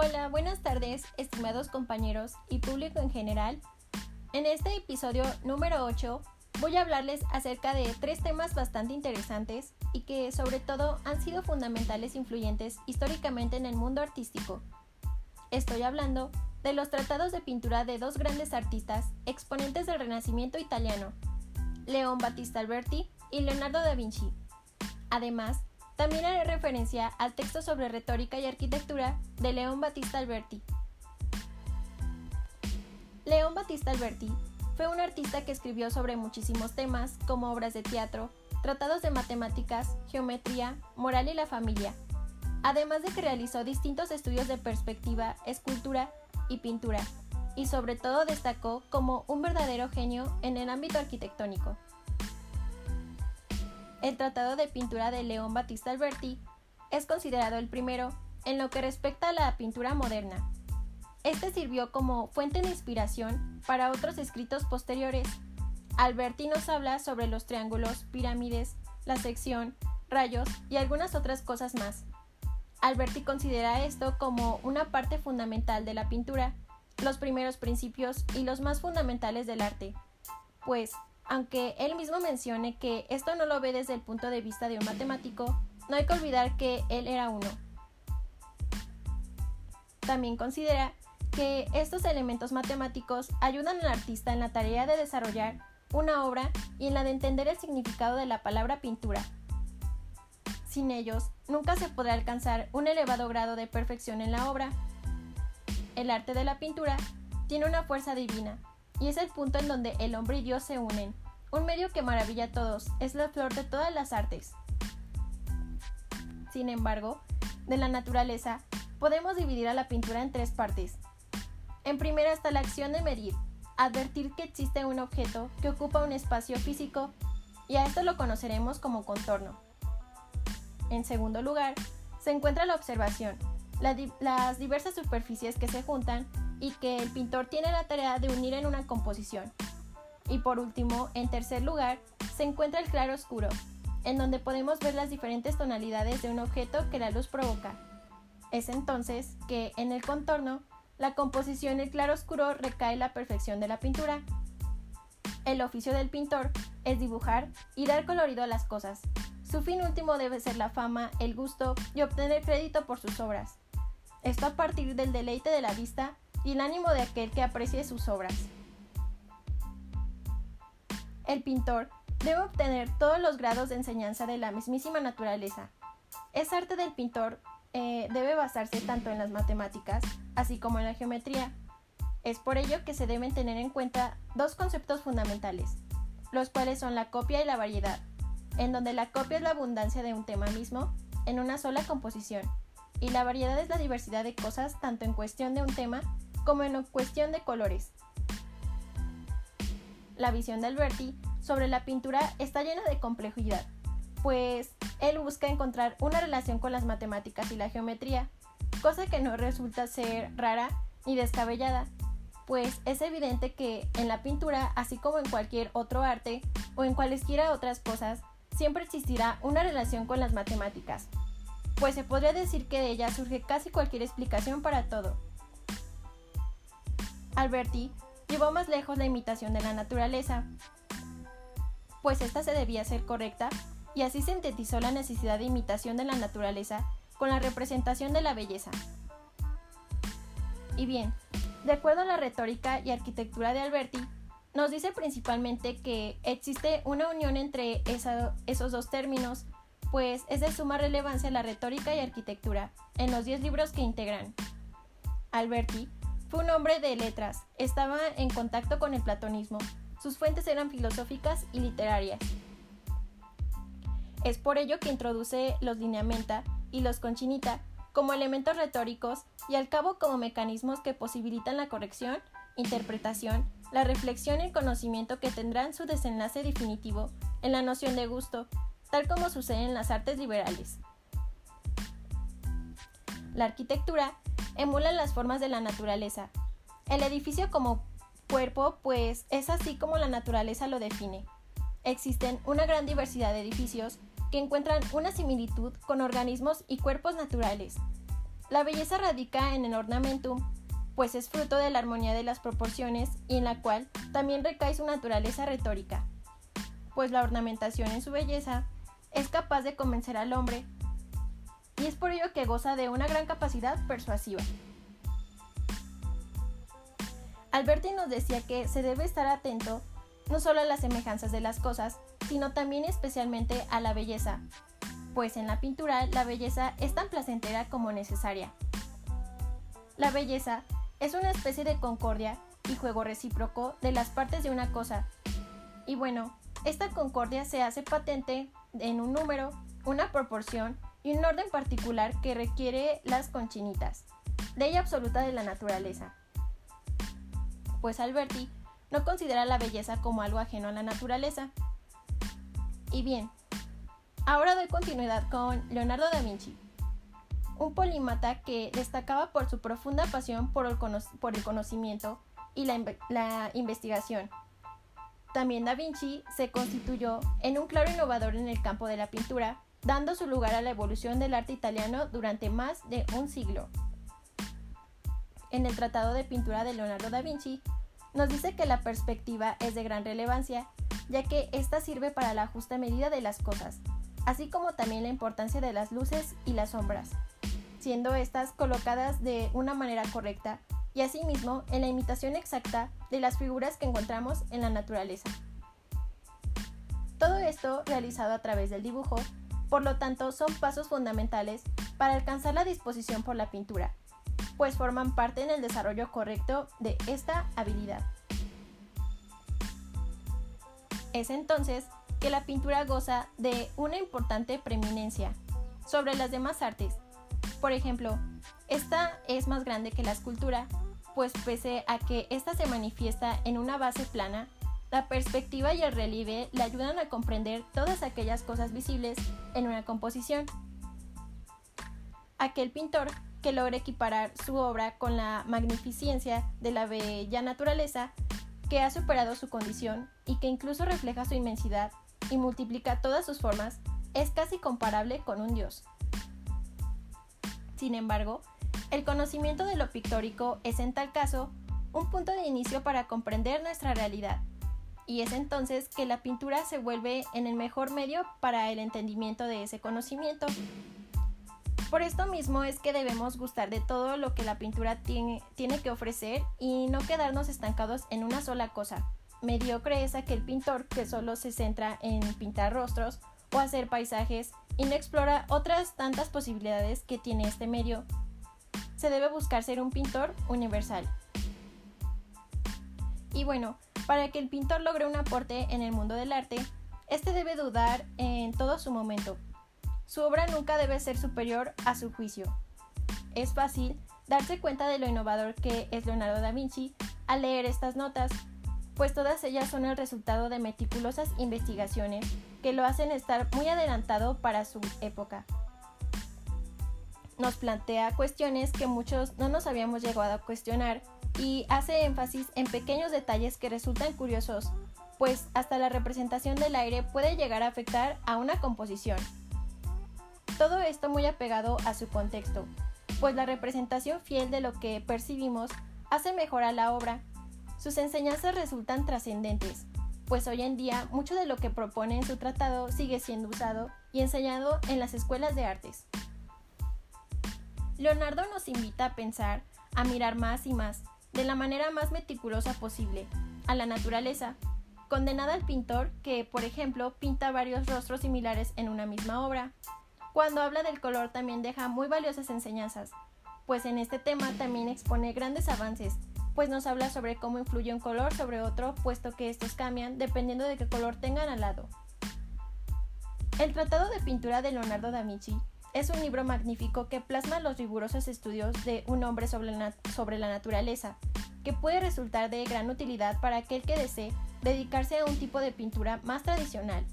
Hola, buenas tardes, estimados compañeros y público en general. En este episodio número 8 voy a hablarles acerca de tres temas bastante interesantes y que sobre todo han sido fundamentales e influyentes históricamente en el mundo artístico. Estoy hablando de los tratados de pintura de dos grandes artistas, exponentes del Renacimiento italiano, León Battista Alberti y Leonardo da Vinci. Además, también haré referencia al texto sobre retórica y arquitectura de León Battista Alberti. León Battista Alberti fue un artista que escribió sobre muchísimos temas como obras de teatro, tratados de matemáticas, geometría, moral y la familia, además de que realizó distintos estudios de perspectiva, escultura y pintura, y sobre todo destacó como un verdadero genio en el ámbito arquitectónico. El Tratado de Pintura de León Battista Alberti es considerado el primero en lo que respecta a la pintura moderna. Este sirvió como fuente de inspiración para otros escritos posteriores. Alberti nos habla sobre los triángulos, pirámides, la sección, rayos y algunas otras cosas más. Alberti considera esto como una parte fundamental de la pintura, los primeros principios y los más fundamentales del arte, pues aunque él mismo mencione que esto no lo ve desde el punto de vista de un matemático, no hay que olvidar que él era uno. También considera que estos elementos matemáticos ayudan al artista en la tarea de desarrollar una obra y en la de entender el significado de la palabra pintura. Sin ellos, nunca se podrá alcanzar un elevado grado de perfección en la obra. El arte de la pintura tiene una fuerza divina, y es el punto en donde el hombre y Dios se unen. Un medio que maravilla a todos, es la flor de todas las artes. Sin embargo, de la naturaleza, podemos dividir a la pintura en tres partes. En primera está la acción de medir, advertir que existe un objeto que ocupa un espacio físico, y a esto lo conoceremos como contorno. En segundo lugar, se encuentra la observación, las diversas superficies que se juntan y que el pintor tiene la tarea de unir en una composición. Y por último, en tercer lugar, se encuentra el claro oscuro, en donde podemos ver las diferentes tonalidades de un objeto que la luz provoca. Es entonces que, en el contorno, la composición el claro oscuro recae la perfección de la pintura. El oficio del pintor es dibujar y dar colorido a las cosas. Su fin último debe ser la fama, el gusto y obtener crédito por sus obras. Esto a partir del deleite de la vista y el ánimo de aquel que aprecie sus obras. El pintor debe obtener todos los grados de enseñanza de la mismísima naturaleza. Es arte del pintor eh, debe basarse tanto en las matemáticas, así como en la geometría. Es por ello que se deben tener en cuenta dos conceptos fundamentales, los cuales son la copia y la variedad, en donde la copia es la abundancia de un tema mismo en una sola composición, y la variedad es la diversidad de cosas tanto en cuestión de un tema como en cuestión de colores. La visión de Alberti sobre la pintura está llena de complejidad, pues él busca encontrar una relación con las matemáticas y la geometría, cosa que no resulta ser rara ni descabellada, pues es evidente que en la pintura, así como en cualquier otro arte o en cualesquiera otras cosas, siempre existirá una relación con las matemáticas, pues se podría decir que de ella surge casi cualquier explicación para todo. Alberti llevó más lejos la imitación de la naturaleza, pues esta se debía ser correcta y así sintetizó la necesidad de imitación de la naturaleza con la representación de la belleza. Y bien, de acuerdo a la retórica y arquitectura de Alberti, nos dice principalmente que existe una unión entre esos dos términos, pues es de suma relevancia la retórica y arquitectura en los 10 libros que integran. Alberti fue un hombre de letras, estaba en contacto con el platonismo. Sus fuentes eran filosóficas y literarias. Es por ello que introduce los lineamenta y los conchinita como elementos retóricos y al cabo como mecanismos que posibilitan la corrección, interpretación, la reflexión y el conocimiento que tendrán su desenlace definitivo en la noción de gusto, tal como sucede en las artes liberales. La arquitectura emula las formas de la naturaleza. El edificio como cuerpo, pues es así como la naturaleza lo define. Existen una gran diversidad de edificios que encuentran una similitud con organismos y cuerpos naturales. La belleza radica en el ornamentum, pues es fruto de la armonía de las proporciones y en la cual también recae su naturaleza retórica, pues la ornamentación en su belleza es capaz de convencer al hombre y es por ello que goza de una gran capacidad persuasiva. Alberti nos decía que se debe estar atento no solo a las semejanzas de las cosas, sino también especialmente a la belleza, pues en la pintura la belleza es tan placentera como necesaria. La belleza es una especie de concordia y juego recíproco de las partes de una cosa. Y bueno, esta concordia se hace patente en un número, una proporción y un orden particular que requiere las conchinitas, ley absoluta de la naturaleza. Pues Alberti no considera la belleza como algo ajeno a la naturaleza. Y bien, ahora doy continuidad con Leonardo da Vinci, un polímata que destacaba por su profunda pasión por el, conocimiento y la, la investigación. También Da Vinci se constituyó en un claro innovador en el campo de la pintura, dando su lugar a la evolución del arte italiano durante más de un siglo. En el Tratado de Pintura de Leonardo da Vinci, nos dice que la perspectiva es de gran relevancia, ya que ésta sirve para la justa medida de las cosas, así como también la importancia de las luces y las sombras, siendo estas colocadas de una manera correcta y asimismo en la imitación exacta de las figuras que encontramos en la naturaleza. Todo esto realizado a través del dibujo, por lo tanto son pasos fundamentales para alcanzar la disposición por la pintura, pues forman parte en el desarrollo correcto de esta habilidad. Es entonces que la pintura goza de una importante preeminencia sobre las demás artes. Por ejemplo, esta es más grande que la escultura, pues pese a que ésta se manifiesta en una base plana, la perspectiva y el relieve le ayudan a comprender todas aquellas cosas visibles en una composición. Aquel pintor que logra equiparar su obra con la magnificencia de la bella naturaleza que ha superado su condición y que incluso refleja su inmensidad y multiplica todas sus formas, es casi comparable con un dios. Sin embargo, el conocimiento de lo pictórico es en tal caso un punto de inicio para comprender nuestra realidad, y es entonces que la pintura se vuelve en el mejor medio para el entendimiento de ese conocimiento. Por esto mismo es que debemos gustar de todo lo que la pintura tiene, que ofrecer y no quedarnos estancados en una sola cosa. Mediocre es aquel pintor que solo se centra en pintar rostros o hacer paisajes y no explora otras tantas posibilidades que tiene este medio. Se debe buscar ser un pintor universal. Y bueno, para que el pintor logre un aporte en el mundo del arte, este debe dudar en todo su momento, su obra nunca debe ser superior a su juicio. Es fácil darse cuenta de lo innovador que es Leonardo da Vinci al leer estas notas, pues todas ellas son el resultado de meticulosas investigaciones que lo hacen estar muy adelantado para su época. Nos plantea cuestiones que muchos no nos habíamos llegado a cuestionar y hace énfasis en pequeños detalles que resultan curiosos, pues hasta la representación del aire puede llegar a afectar a una composición. Todo esto muy apegado a su contexto, pues la representación fiel de lo que percibimos hace mejor a la obra. Sus enseñanzas resultan trascendentes, pues hoy en día mucho de lo que propone en su tratado sigue siendo usado y enseñado en las escuelas de artes. Leonardo nos invita a pensar, a mirar más y más, de la manera más meticulosa posible, a la naturaleza, condenada al pintor que, por ejemplo, pinta varios rostros similares en una misma obra, cuando habla del color también deja muy valiosas enseñanzas, pues en este tema también expone grandes avances, pues nos habla sobre cómo influye un color sobre otro, puesto que estos cambian dependiendo de qué color tengan al lado. El Tratado de Pintura de Leonardo da Vinci es un libro magnífico que plasma los rigurosos estudios de un hombre sobre la, naturaleza, que puede resultar de gran utilidad para aquel que desee dedicarse a un tipo de pintura más tradicional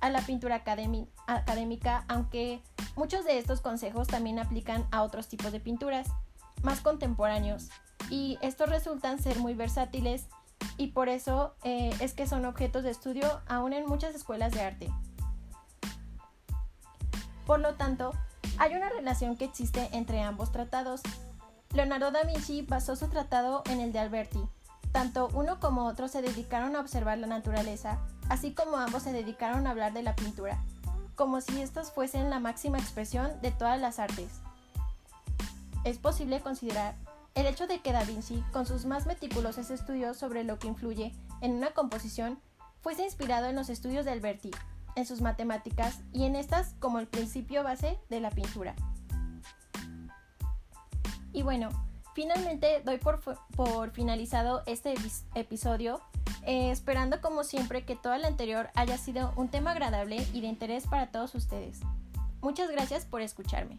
a la pintura académica, aunque muchos de estos consejos también aplican a otros tipos de pinturas más contemporáneos y estos resultan ser muy versátiles y por eso eh, es que son objetos de estudio aún en muchas escuelas de arte. Por lo tanto, Hay una relación que existe entre ambos tratados. Leonardo da Vinci basó su tratado en el de Alberti. Tanto uno como otro se dedicaron a observar la naturaleza, así como ambos se dedicaron a hablar de la pintura, como si estas fuesen la máxima expresión de todas las artes. Es posible considerar el hecho de que Da Vinci, con sus más meticulosos estudios sobre lo que influye en una composición, fuese inspirado en los estudios de Alberti, en sus matemáticas y en estas como el principio base de la pintura. Y bueno, finalmente doy por, finalizado este episodio, eh, esperando como siempre que todo lo anterior haya sido un tema agradable y de interés para todos ustedes. Muchas gracias por escucharme.